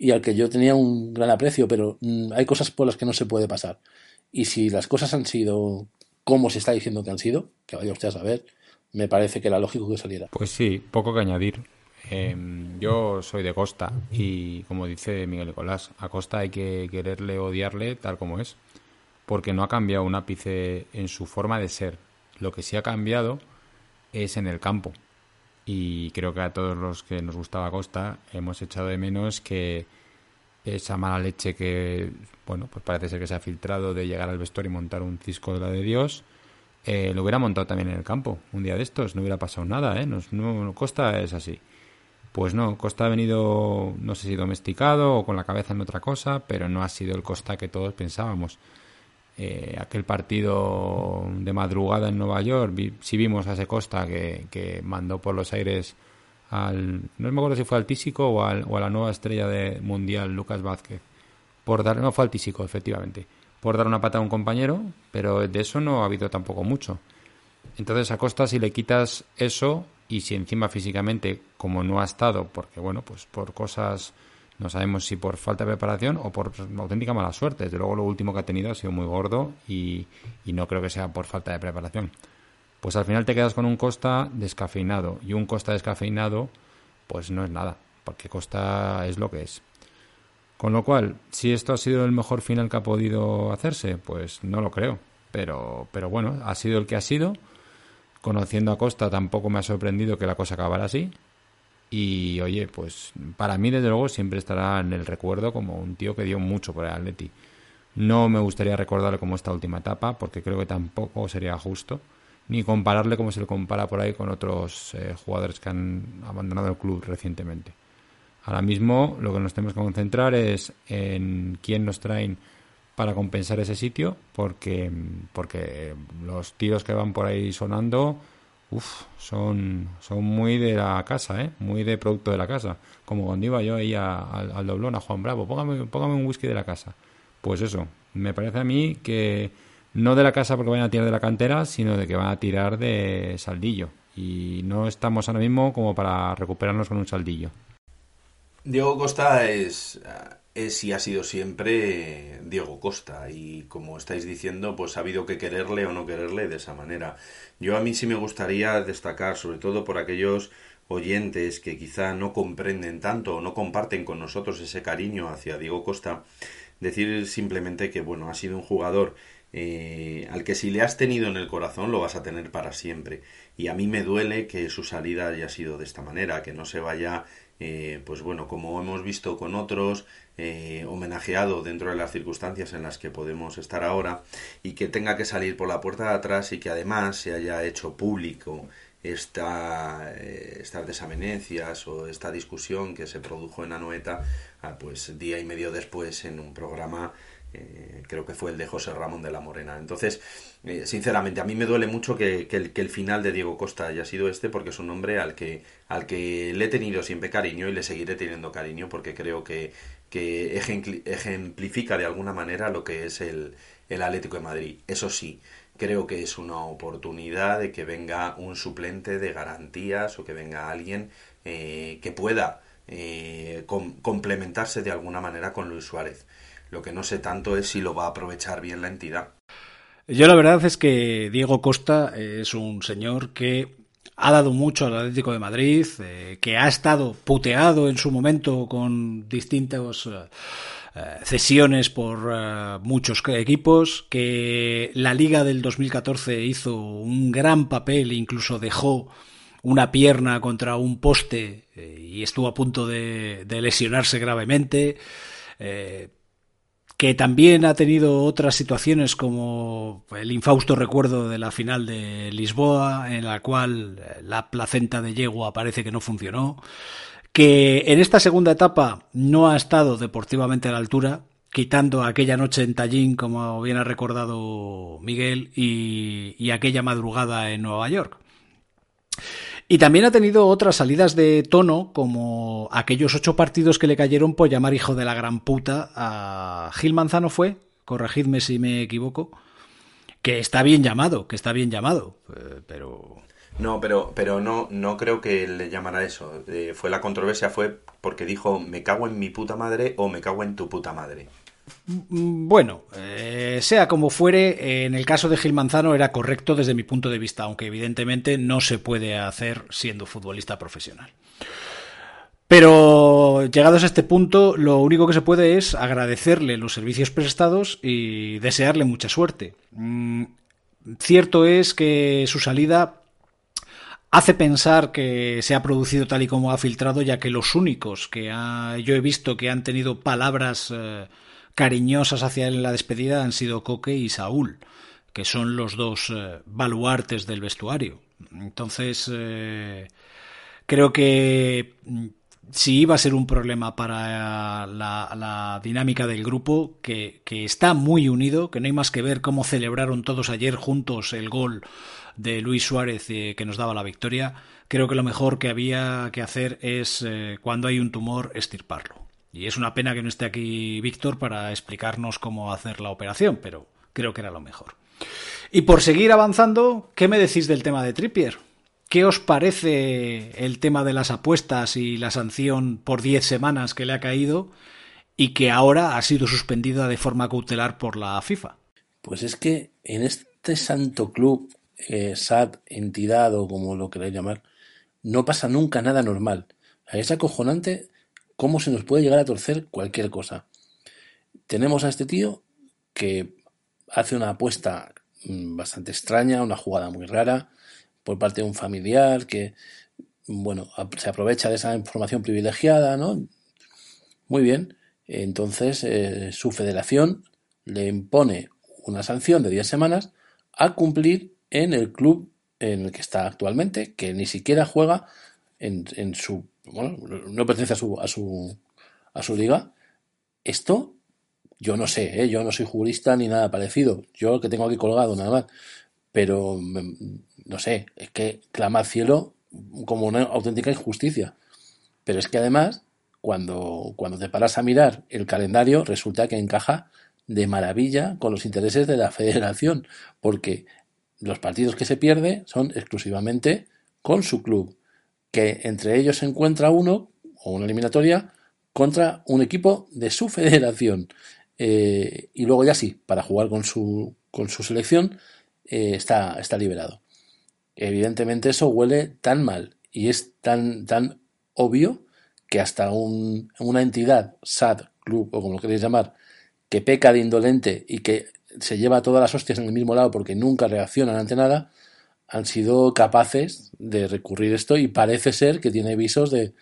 y al que yo tenía un gran aprecio, pero mm, hay cosas por las que no se puede pasar. Y si las cosas han sido como se está diciendo que han sido, que vaya usted a saber, me parece que era lógico que saliera. Pues sí, poco que añadir. Eh, yo soy de Costa y como dice Miguel Nicolás, a Costa hay que quererle, odiarle tal como es, porque no ha cambiado un ápice en su forma de ser. Lo que sí ha cambiado es en el campo. Y creo que a todos los que nos gustaba Costa hemos echado de menos que esa mala leche que, bueno, pues parece ser que se ha filtrado de llegar al vestuario y montar un cisco de la de Dios, eh, lo hubiera montado también en el campo. Un día de estos no hubiera pasado nada, ¿eh? No, no, Costa es así. Pues no, Costa ha venido, no sé si domesticado o con la cabeza en otra cosa, pero no ha sido el Costa que todos pensábamos. Eh, aquel partido de madrugada en Nueva York, vi, sí vimos a ese Costa que, que mandó por los aires al, no me acuerdo si fue al Tísico o, o a la nueva estrella de mundial, Lucas Vázquez, por dar, no fue al Tísico, efectivamente, por dar una pata a un compañero, pero de eso no ha habido tampoco mucho. Entonces a Costa si le quitas eso y si encima físicamente, como no ha estado, porque bueno, pues por cosas, no sabemos si por falta de preparación o por auténtica mala suerte. Desde luego lo último que ha tenido ha sido muy gordo y, y no creo que sea por falta de preparación pues al final te quedas con un Costa descafeinado. Y un Costa descafeinado, pues no es nada, porque Costa es lo que es. Con lo cual, si esto ha sido el mejor final que ha podido hacerse, pues no lo creo. Pero, pero bueno, ha sido el que ha sido. Conociendo a Costa tampoco me ha sorprendido que la cosa acabara así. Y oye, pues para mí desde luego siempre estará en el recuerdo como un tío que dio mucho por el Atleti. No me gustaría recordarle como esta última etapa, porque creo que tampoco sería justo ni compararle como se le compara por ahí con otros eh, jugadores que han abandonado el club recientemente. Ahora mismo lo que nos tenemos que concentrar es en quién nos traen para compensar ese sitio, porque, porque los tiros que van por ahí sonando uf, son, son muy de la casa, ¿eh? muy de producto de la casa. Como cuando iba yo ahí al, doblón, a Juan Bravo, póngame, póngame un whisky de la casa. Pues eso, me parece a mí que no de la casa porque vayan a tirar de la cantera, sino de que van a tirar de saldillo. Y no estamos ahora mismo como para recuperarnos con un saldillo. Diego Costa es, es y ha sido siempre Diego Costa. Y como estáis diciendo, pues ha habido que quererle o no quererle de esa manera. Yo a mí sí me gustaría destacar, sobre todo por aquellos oyentes que quizá no comprenden tanto o no comparten con nosotros ese cariño hacia Diego Costa, decir simplemente que bueno, ha sido un jugador eh, al que si le has tenido en el corazón lo vas a tener para siempre. Y a mí me duele que su salida haya sido de esta manera, que no se vaya, eh, pues bueno, como hemos visto con otros, eh, homenajeado dentro de las circunstancias en las que podemos estar ahora, y que tenga que salir por la puerta de atrás y que además se haya hecho público esta, estas desavenencias o esta discusión que se produjo en Anoeta, ah, pues día y medio después en un programa eh, creo que fue el de José Ramón de la Morena. Entonces, eh, sinceramente, a mí me duele mucho que, el, que, el, final de Diego Costa haya sido este, porque es un hombre al que, al que le he tenido siempre cariño y le seguiré teniendo cariño, porque creo que, que ejemplifica de alguna manera lo que es el, el Atlético de Madrid. Eso sí, creo que es una oportunidad de que venga un suplente de garantías o que venga alguien eh, que pueda complementarse de alguna manera con Luis Suárez. Lo que no sé tanto es si lo va a aprovechar bien la entidad. Yo la verdad es que Diego Costa es un señor que ha dado mucho al Atlético de Madrid, eh, que ha estado puteado en su momento con distintos eh, cesiones por eh, muchos equipos, que la Liga del 2014 hizo un gran papel, incluso dejó una pierna contra un poste y estuvo a punto de lesionarse gravemente que también ha tenido otras situaciones como el infausto recuerdo de la final de Lisboa, en la cual eh, la placenta de yegua parece que no funcionó, que en esta segunda etapa no ha estado deportivamente a la altura, quitando aquella noche en Tallinn, como bien ha recordado Miguel, y, y aquella madrugada en Nueva York. Y también ha tenido otras salidas de tono, como aquellos ocho partidos que le cayeron por llamar hijo de la gran puta a Gil Manzano fue, corregidme si me equivoco, que está bien llamado, que está bien llamado, eh, pero... No, pero, pero no, no creo que le llamara eso. Eh, fue la controversia fue porque dijo me cago en mi puta madre o me cago en tu puta madre. Mm, Bueno, eh, sea como fuere, en el caso de Gil Manzano era correcto desde mi punto de vista, aunque evidentemente no se puede hacer siendo futbolista profesional. Pero llegados a este punto, lo único que se puede es agradecerle los servicios prestados y desearle mucha suerte. Mm, Cierto es que su salida hace pensar que se ha producido tal y como ha filtrado, ya que los únicos que yo he visto que han tenido palabras eh, cariñosas hacia él en la despedida han sido Coque y Saúl, que son los dos eh, baluartes del vestuario. Entonces, eh, creo que mm, si iba a ser un problema para la, dinámica del grupo, que, está muy unido, que no hay más que ver cómo celebraron todos ayer juntos el gol de Luis Suárez eh, que nos daba la victoria, creo que lo mejor que había que hacer es, cuando hay un tumor, estirparlo. Y es una pena que no esté aquí Víctor para explicarnos cómo hacer la operación, pero creo que era lo mejor. Y por seguir avanzando, ¿qué me decís del tema de Trippier? ¿Qué os parece el tema de las apuestas y la sanción por 10 semanas que le ha caído y que ahora ha sido suspendida de forma cautelar por la FIFA? Pues es que en este santo club, eh, SAT, entidad o como lo queráis llamar, no pasa nunca nada normal. Es acojonante cómo se nos puede llegar a torcer cualquier cosa. Tenemos a este tío que hace una apuesta mm, bastante extraña, una jugada muy rara, por parte de un familiar que, bueno, se aprovecha de esa información privilegiada, ¿no? Muy bien. Entonces, eh, su federación le impone una sanción de 10 semanas a cumplir en el club en el que está actualmente, que ni siquiera juega en su. Bueno, no pertenece a su, a su, a su liga. Esto, yo no sé, ¿eh? yo no soy jurista ni nada parecido. Yo el que tengo aquí colgado, nada más. Pero, mm, no sé, es que clama al cielo como una auténtica injusticia. Pero es que además, cuando, cuando te paras a mirar el calendario, resulta que encaja de maravilla con los intereses de la federación, porque los partidos que se pierde son exclusivamente con su club, que entre ellos se encuentra uno, o una eliminatoria, contra un equipo de su federación. Eh, y luego ya sí, para jugar con su, con su selección, eh, está, está liberado. Evidentemente eso huele tan mal y es tan, tan obvio que hasta un- una entidad, SAD, club o como lo queréis llamar, que peca de indolente y que se lleva todas las hostias en el mismo lado porque nunca reaccionan ante nada, han sido capaces de recurrir esto y parece ser que tiene visos de,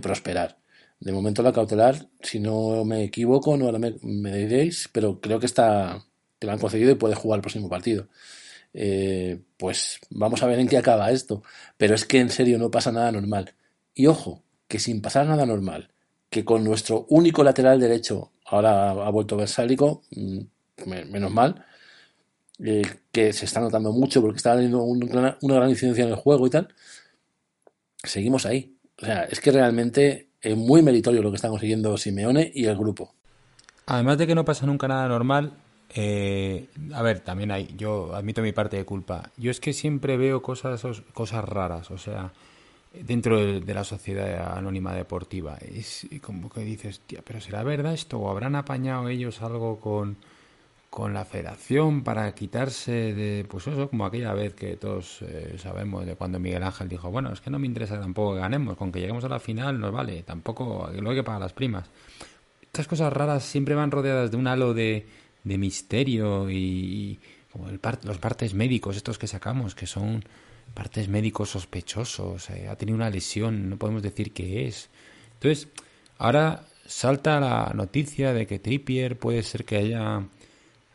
prosperar. De momento la cautelar, si no me equivoco, no me, me diréis, pero creo que está que lo han concedido y puede jugar el próximo partido. Eh, pues vamos a ver en qué acaba esto. Pero es que en serio no pasa nada normal. Y ojo, que sin pasar nada normal, que con nuestro único lateral derecho, ahora ha vuelto Versálico, mm, me- menos mal, eh, que se está notando mucho porque está teniendo un una gran incidencia en el juego y tal, seguimos ahí. O sea, es que realmente es muy meritorio lo que está consiguiendo Simeone y el grupo. Además de que no pasa nunca nada normal, eh, a ver, también hay, yo admito mi parte de culpa. Yo es que siempre veo cosas, os- cosas raras, o sea, dentro de, de la sociedad anónima deportiva. Es como que dices, tía, pero ¿será verdad esto? ¿O habrán apañado ellos algo con, con la federación para quitarse de, pues eso, como aquella vez que todos eh, sabemos de cuando Miguel Ángel dijo, bueno, es que no me interesa tampoco que ganemos, con que lleguemos a la final nos vale, tampoco, luego hay que pagar las primas estas cosas raras siempre van rodeadas de un halo de, de misterio y, como el los partes médicos estos que sacamos que son partes médicos sospechosos eh, ha tenido una lesión no podemos decir qué es. Entonces ahora salta la noticia de que Trippier puede ser que haya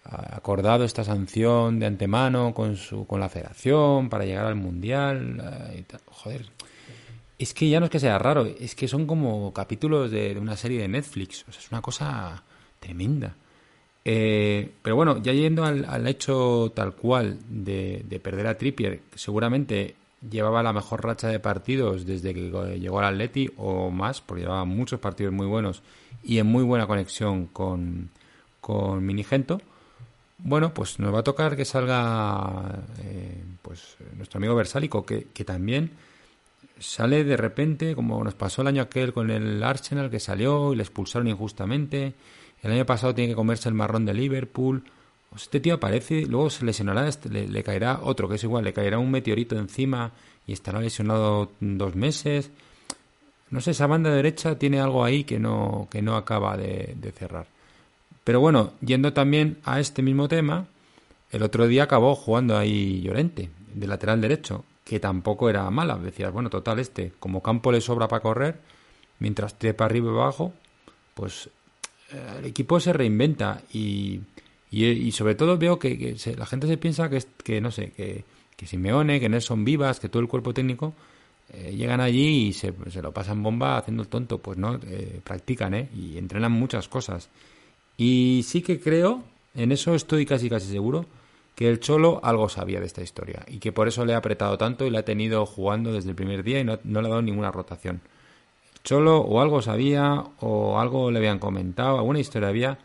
acordado esta sanción de antemano con su con la federación para llegar al mundial eh, joder es que ya no es que sea raro, es que son como capítulos de, una serie de Netflix. Es una cosa tremenda. Eh, pero bueno, ya yendo al, al hecho tal cual de, de perder a Trippier, seguramente llevaba la mejor racha de partidos desde que llegó al Atleti o más, porque llevaba muchos partidos muy buenos y en muy buena conexión con, con Minigento. Bueno, pues nos va a tocar que salga eh, pues nuestro amigo Versálico, que, que también sale de repente, como nos pasó el año aquel con el Arsenal, que salió y le expulsaron injustamente. El año pasado tiene que comerse el marrón de Liverpool. Sea, este tío aparece, luego se lesionará, este, le, le caerá otro, que es igual, le caerá un meteorito encima y estará lesionado dos meses. No sé, esa banda derecha tiene algo ahí que no, que no acaba de cerrar. Pero bueno, yendo también a este mismo tema, el otro día acabó jugando ahí Llorente, de lateral derecho, que tampoco era mala. Decías, bueno, total, este, como campo le sobra para correr, mientras trepa arriba y abajo, pues eh, el equipo se reinventa y, y, sobre todo veo que, se- la gente se piensa que, que no sé, que, que Simeone, que Nelson Vivas, que todo el cuerpo técnico eh, llegan allí y se, se lo pasan bomba haciendo el tonto. Pues no, eh, practican, ¿eh? Y entrenan muchas cosas. Y sí que creo, en eso estoy casi casi seguro, que el Cholo algo sabía de esta historia y que por eso le ha apretado tanto y le ha tenido jugando desde el primer día y no, no le ha dado ninguna rotación. Cholo o algo sabía o algo le habían comentado, alguna historia había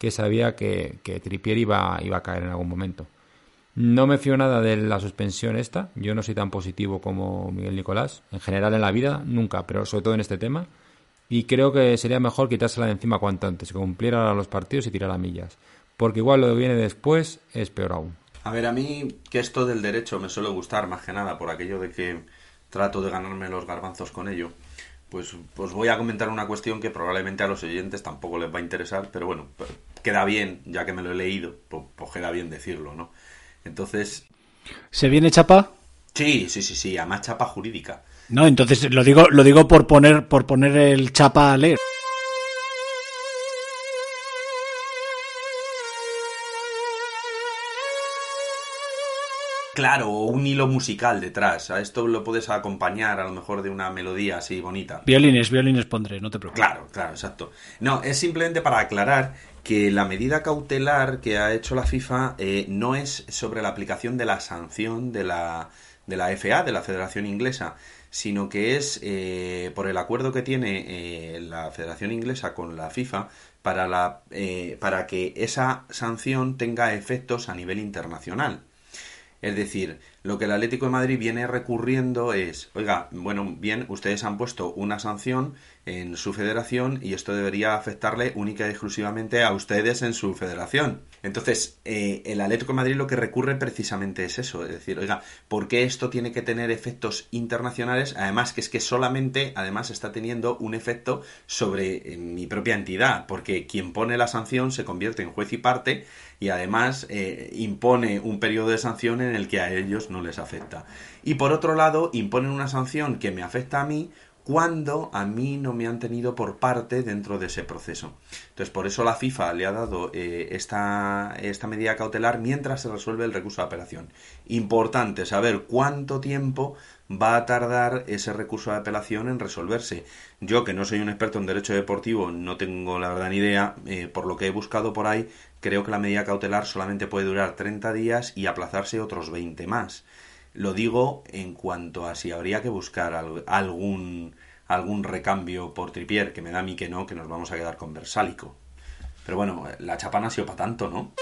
que sabía que, Trippier iba, iba a caer en algún momento. No me fío nada de la suspensión esta, yo no soy tan positivo como Miguel Nicolás, en general en la vida, nunca, pero sobre todo en este tema. Y creo que sería mejor quitársela de encima cuanto antes, que cumpliera los partidos y tirara millas. Porque igual lo que viene después es peor aún. A ver, a mí que esto del derecho me suele gustar más que nada por aquello de que trato de ganarme los garbanzos con ello. Pues, pues voy a comentar una cuestión que probablemente a los oyentes tampoco les va a interesar, pero bueno, p- queda bien, ya que me lo he leído, pues, pues queda bien decirlo, ¿no? Entonces, ¿Se viene chapa? sí, sí, sí, sí, a más chapa jurídica. No, entonces lo digo, lo digo por poner, por poner el chapa a leer. Claro, o un hilo musical detrás. A esto lo puedes acompañar a lo mejor de una melodía así bonita. Violines, violines pondré, no te preocupes. Claro, claro, exacto. No, es simplemente para aclarar que la medida cautelar que ha hecho la FIFA eh, no es sobre la aplicación de la sanción de la, de la FA, de la Federación Inglesa, sino que es eh, por el acuerdo que tiene eh, la Federación Inglesa con la FIFA para, la, eh, para que esa sanción tenga efectos a nivel internacional. Es decir, lo que el Atlético de Madrid viene recurriendo es, oiga, bueno, bien, ustedes han puesto una sanción en su federación y esto debería afectarle única y exclusivamente a ustedes en su federación. Entonces, eh, el Atlético de Madrid lo que recurre precisamente es eso, es decir, oiga, ¿por qué esto tiene que tener efectos internacionales? Además, que es que solamente, además, está teniendo un efecto sobre eh, mi propia entidad, porque quien pone la sanción se convierte en juez y parte y además eh, impone un periodo de sanción en el que a ellos no les afecta. Y por otro lado, imponen una sanción que me afecta a mí cuando a mí no me han tenido por parte dentro de ese proceso. Entonces, por eso la FIFA le ha dado eh, esta, esta medida cautelar mientras se resuelve el recurso de apelación. Importante saber cuánto tiempo va a tardar ese recurso de apelación en resolverse. Yo, que no soy un experto en derecho deportivo, no tengo la verdad ni idea, eh, por lo que he buscado por ahí, creo que la medida cautelar solamente puede durar 30 días y aplazarse otros 20 más. Lo digo en cuanto a si habría que buscar al- algún, algún recambio por Tripier, que me da a mí que no, que nos vamos a quedar con Versálico. Pero bueno, la chapa no ha sido para tanto, ¿no?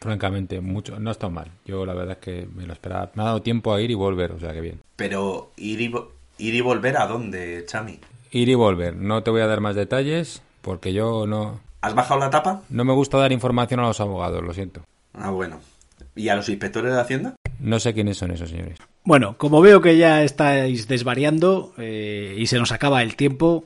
Francamente, mucho, no está mal. Yo la verdad es que me lo esperaba. Me ha dado tiempo a ir y volver, o sea que bien. Pero ir y, ir y volver a dónde, Chami? Ir y volver. No te voy a dar más detalles porque yo no, ¿Has bajado la tapa? no me gusta dar información a los abogados, lo siento. Ah, bueno. ¿Y a los inspectores de Hacienda? No sé quiénes son esos señores. Bueno, como veo que ya estáis desvariando eh, y se nos acaba el tiempo,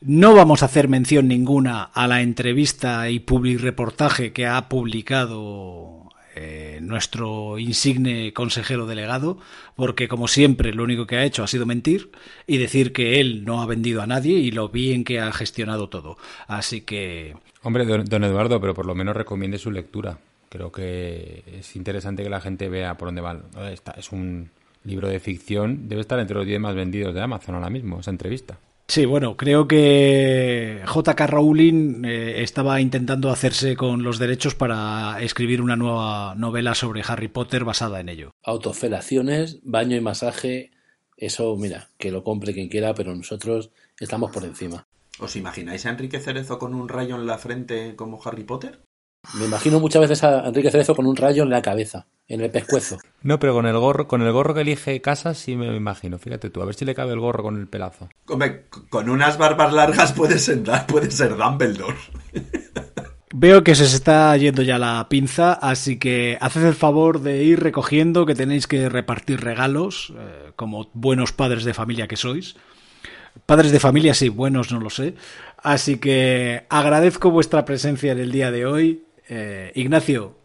no vamos a hacer mención ninguna a la entrevista y public reportaje que ha publicado eh, nuestro insigne consejero delegado, porque como siempre lo único que ha hecho ha sido mentir y decir que él no ha vendido a nadie y lo bien que ha gestionado todo. Así que Hombre, don, Eduardo, pero por lo menos recomiende su lectura. Creo que es interesante que la gente vea por dónde va. Es un libro de ficción, debe estar entre los 10 más vendidos de Amazon ahora mismo, esa entrevista. Sí, bueno, creo que J.K. Rowling eh, estaba intentando hacerse con los derechos para escribir una nueva novela sobre Harry Potter basada en ello. Autofelaciones, baño y masaje, eso, mira, que lo compre quien quiera, pero nosotros estamos por encima. ¿Os imagináis a Enrique Cerezo con un rayo en la frente como Harry Potter? Me imagino muchas veces a Enrique Cerezo con un rayo en la cabeza, en el pescuezo. No, pero con el gorro, con el gorro que elige Casas sí me lo imagino. Fíjate tú, a ver si le cabe el gorro con el pelazo. Hombre, con unas barbas largas puede ser, puede ser Dumbledore. Veo que se os está yendo ya la pinza, así que haced el favor de ir recogiendo que tenéis que repartir regalos, eh, como buenos padres de familia que sois. Padres de familia, sí, buenos no lo sé. Así que agradezco vuestra presencia en el día de hoy. Eh, Ignacio,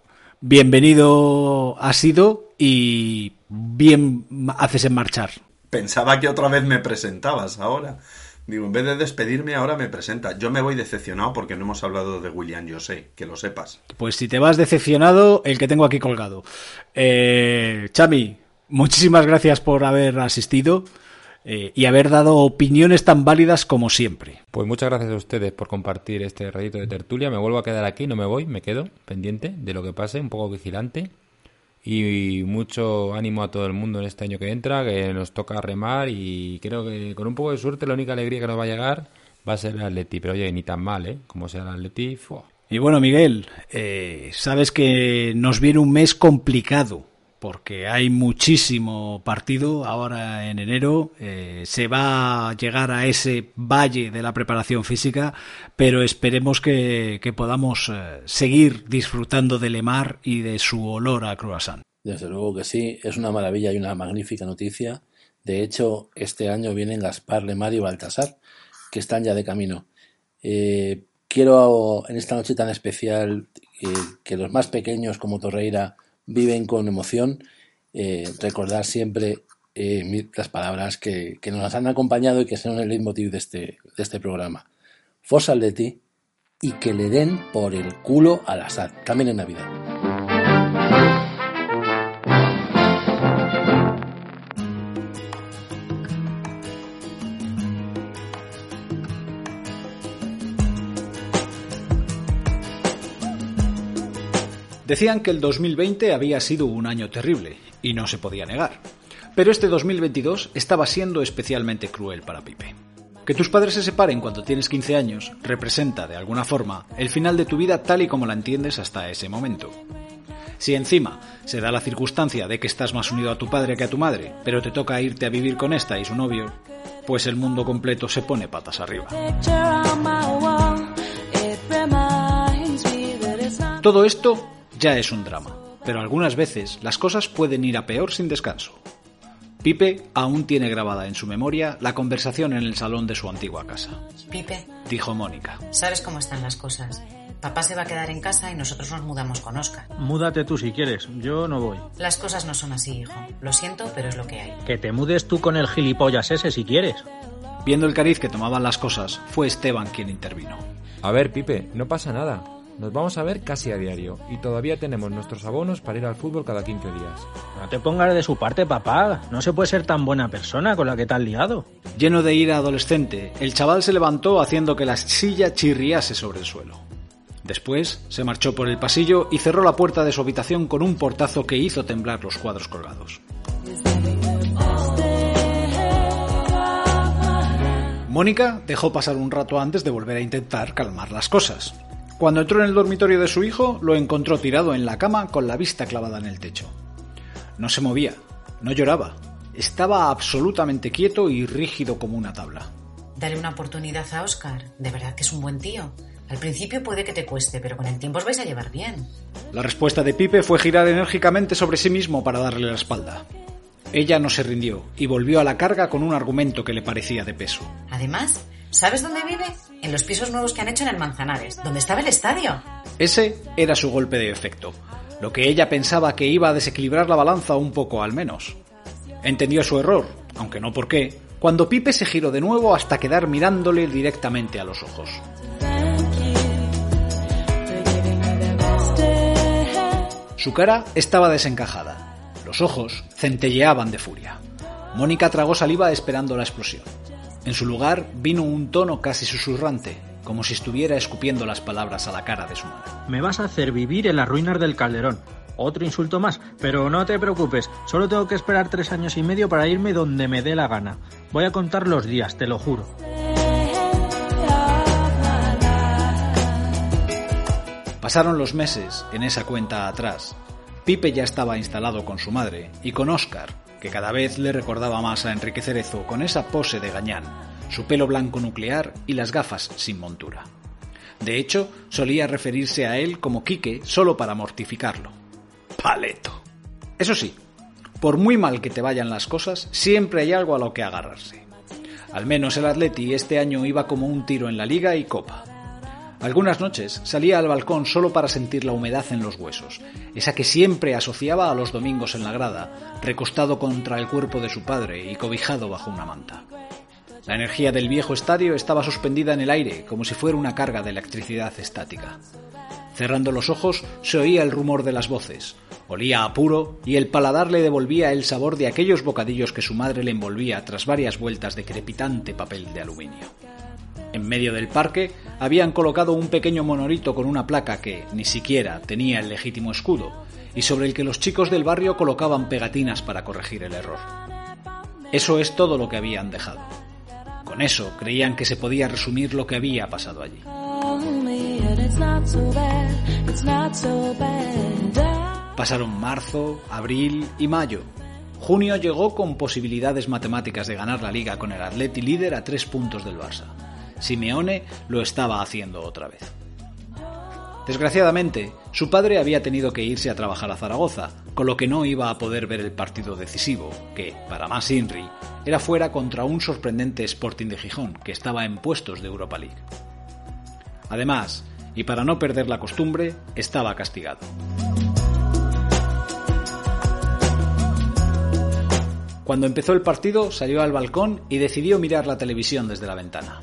bienvenido ha sido y bien haces en marchar. Pensaba que otra vez me presentabas ahora. Digo, en vez de despedirme, ahora me presenta. Yo me voy decepcionado porque no hemos hablado de William José, que lo sepas. Pues si te vas decepcionado, el que tengo aquí colgado. Eh, Chami, muchísimas gracias por haber asistido eh, y haber dado opiniones tan válidas como siempre. Pues muchas gracias a ustedes por compartir este ratito de tertulia. Me vuelvo a quedar aquí, no me voy, me quedo pendiente de lo que pase, un poco vigilante. Y mucho ánimo a todo el mundo en este año que entra, que nos toca remar y creo que con un poco de suerte la única alegría que nos va a llegar va a ser el Atleti. Pero oye, ni tan mal, ¿eh? Como sea el Atleti, ¡fua! Y bueno, Miguel, eh, sabes que nos viene un mes complicado porque hay muchísimo partido ahora en enero. eh, se va a llegar a ese valle de la preparación física, pero esperemos que, podamos eh, seguir disfrutando del Lemar y de su olor a croissant. Desde luego que sí, es una maravilla y una magnífica noticia. De hecho, este año vienen Gaspar, Lemar y Baltasar, que están ya de camino. Eh, quiero en esta noche tan especial eh, que los más pequeños como Torreira viven con emoción, eh, recordar siempre eh, las palabras que, que nos han acompañado y que son el leitmotiv de este, de este programa. Forza Atleti y que le den por el culo al Assad, también en Navidad. Decían que el 2020 había sido un año terrible, y no se podía negar. Pero este 2022 estaba siendo especialmente cruel para Pipe. Que tus padres se separen cuando tienes 15 años representa, de alguna forma, el final de tu vida tal y como la entiendes hasta ese momento. Si encima se da la circunstancia de que estás más unido a tu padre que a tu madre, pero te toca irte a vivir con esta y su novio, pues el mundo completo se pone patas arriba. Todo esto ya es un drama, pero algunas veces las cosas pueden ir a peor sin descanso. Pipe aún tiene grabada en su memoria la conversación en el salón de su antigua casa. Pipe, Dijo Mónica. ¿sabes cómo están las cosas? Papá se va a quedar en casa y nosotros nos mudamos con Oscar. Múdate tú si quieres, yo no voy. Las cosas no son así, hijo. Lo siento, pero es lo que hay. Que te mudes tú con el gilipollas ese si quieres. Viendo el cariz que tomaban las cosas, fue Esteban quien intervino. A ver, Pipe, no pasa nada. Nos vamos a ver casi a diario y todavía tenemos nuestros abonos para ir al fútbol cada 15 días. No te pongas de su parte, papá. No se puede ser tan buena persona con la que te has liado. Lleno de ira adolescente, el chaval se levantó haciendo que la silla chirriase sobre el suelo. Después se marchó por el pasillo y cerró la puerta de su habitación con un portazo que hizo temblar los cuadros colgados. Mónica dejó pasar un rato antes de volver a intentar calmar las cosas. Cuando entró en el dormitorio de su hijo, lo encontró tirado en la cama con la vista clavada en el techo. No se movía, no lloraba, estaba absolutamente quieto y rígido como una tabla. Dale una oportunidad a Oscar. De verdad que es un buen tío. Al principio puede que te cueste, pero con el tiempo os vais a llevar bien. La respuesta de Pipe fue girar enérgicamente sobre sí mismo para darle la espalda. Ella no se rindió y volvió a la carga con un argumento que le parecía de peso. Además, ¿sabes dónde vive? En los pisos nuevos que han hecho en el Manzanares, donde estaba el estadio. Ese era su golpe de efecto, lo que ella pensaba que iba a desequilibrar la balanza un poco al menos. Entendió su error, aunque no por qué, cuando Pipe se giró de nuevo hasta quedar mirándole directamente a los ojos. Su cara estaba desencajada. Los ojos centelleaban de furia. Mónica tragó saliva esperando la explosión. En su lugar vino un tono casi susurrante, como si estuviera escupiendo las palabras a la cara de su madre. Me vas a hacer vivir en las ruinas del Calderón. Otro insulto más, pero no te preocupes, solo tengo que esperar tres años y medio para irme donde me dé la gana. Voy a contar los días, te lo juro. Pasaron los meses en esa cuenta atrás. Pipe ya estaba instalado con su madre y con Óscar, que cada vez le recordaba más a Enrique Cerezo con esa pose de gañán, su pelo blanco nuclear y las gafas sin montura. De hecho, solía referirse a él como Quique solo para mortificarlo. Paleto. Eso sí, por muy mal que te vayan las cosas, siempre hay algo a lo que agarrarse. Al menos el Atleti este año iba como un tiro en la liga y copa. Algunas noches salía al balcón solo para sentir la humedad en los huesos, esa que siempre asociaba a los domingos en la grada, recostado contra el cuerpo de su padre y cobijado bajo una manta. La energía del viejo estadio estaba suspendida en el aire como si fuera una carga de electricidad estática. Cerrando los ojos se oía el rumor de las voces, olía a puro y el paladar le devolvía el sabor de aquellos bocadillos que su madre le envolvía tras varias vueltas de crepitante papel de aluminio. En medio del parque habían colocado un pequeño monolito con una placa que ni siquiera tenía el legítimo escudo y sobre el que los chicos del barrio colocaban pegatinas para corregir el error. Eso es todo lo que habían dejado. Con eso creían que se podía resumir lo que había pasado allí. Pasaron marzo, abril y mayo. Junio llegó con posibilidades matemáticas de ganar la liga con el Atleti líder a tres puntos del Barça. Simeone lo estaba haciendo otra vez. Desgraciadamente, su padre había tenido que irse a trabajar a Zaragoza, con lo que no iba a poder ver el partido decisivo, que, para más Inri, era fuera contra un sorprendente Sporting de Gijón, que estaba en puestos de Europa League. Además, y para no perder la costumbre, estaba castigado. Cuando empezó el partido, salió al balcón y decidió mirar la televisión desde la ventana.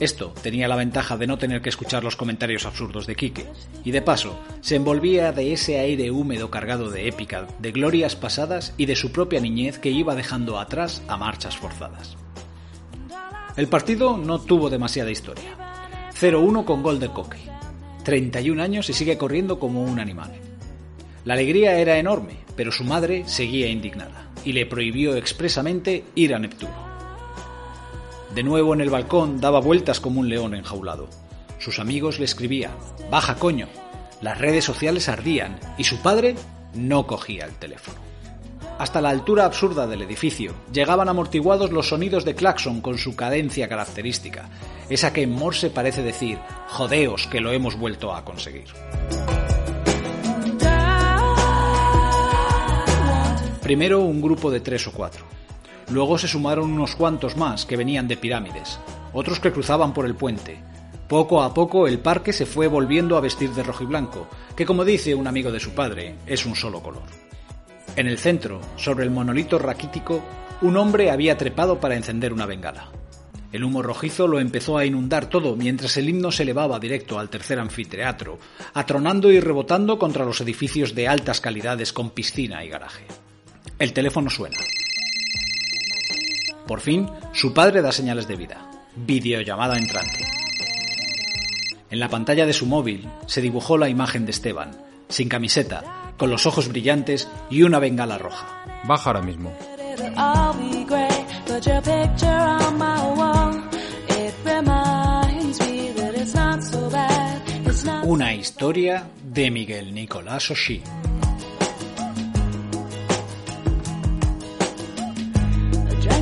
Esto tenía la ventaja de no tener que escuchar los comentarios absurdos de Quique, y de paso se envolvía de ese aire húmedo cargado de épica, de glorias pasadas y de su propia niñez que iba dejando atrás a marchas forzadas. El partido no tuvo demasiada historia. 0-1 con gol de Coque. 31 años y sigue corriendo como un animal. La alegría era enorme, pero su madre seguía indignada y le prohibió expresamente ir a Neptuno. De nuevo en el balcón daba vueltas como un león enjaulado. Sus amigos le escribían, baja coño. Las redes sociales ardían y su padre no cogía el teléfono. Hasta la altura absurda del edificio llegaban amortiguados los sonidos de claxon con su cadencia característica, esa que en Morse parece decir, jodeos que lo hemos vuelto a conseguir. Primero un grupo de tres o cuatro. Luego se sumaron unos cuantos más que venían de pirámides, otros que cruzaban por el puente. Poco a poco el parque se fue volviendo a vestir de rojo y blanco, que como dice un amigo de su padre, es un solo color. En el centro, sobre el monolito raquítico, un hombre había trepado para encender una bengala. El humo rojizo lo empezó a inundar todo mientras el himno se elevaba directo al tercer anfiteatro, atronando y rebotando contra los edificios de altas calidades con piscina y garaje. El teléfono suena. Por fin, su padre da señales de vida. Videollamada entrante. En la pantalla de su móvil se dibujó la imagen de Esteban, sin camiseta, con los ojos brillantes y una bengala roja. Baja ahora mismo. Una historia de Miguel Nicolás Oshí.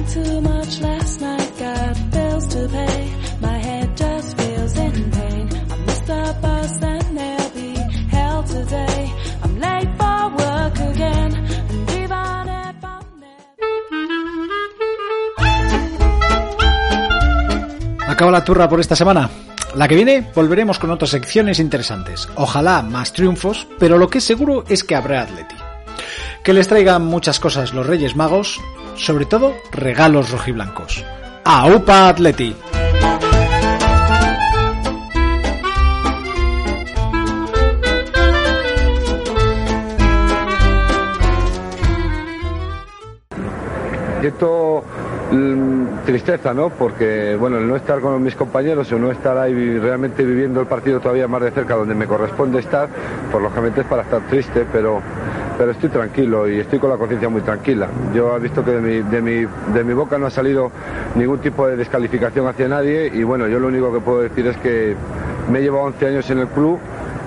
Too much last night, got bills to pay. My head just feels in pain. I missed the bus and there'll be hell today. I'm late for work again. And even if I'm Acaba la turra por esta semana. La que viene volveremos con otras secciones interesantes. Ojalá más triunfos, pero lo que es seguro es que habrá Atleti. Que les traigan muchas cosas los Reyes Magos, sobre todo regalos rojiblancos. ¡Aupa Atleti! siento mm, tristeza, ¿no? Porque, bueno, el no estar con mis compañeros o no estar ahí realmente viviendo el partido todavía más de cerca donde me corresponde estar, pues lógicamente es para estar triste, pero, pero estoy tranquilo y estoy con la conciencia muy tranquila. Yo he visto que de mi, de, mi, de mi boca no ha salido ningún tipo de descalificación hacia nadie y, bueno, yo lo único que puedo decir es que me he llevado 11 años en el club.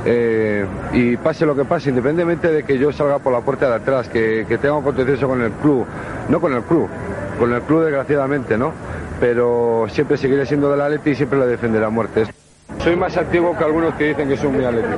eh, y pase lo que pase, independientemente de que yo salga por la puerta de atrás, que, que tenga un contencioso con el club, no con el club, con el club desgraciadamente, ¿no? Pero siempre seguiré siendo del Atleti y siempre lo defenderé a muerte. Soy más antiguo que algunos que dicen que son muy atléticos.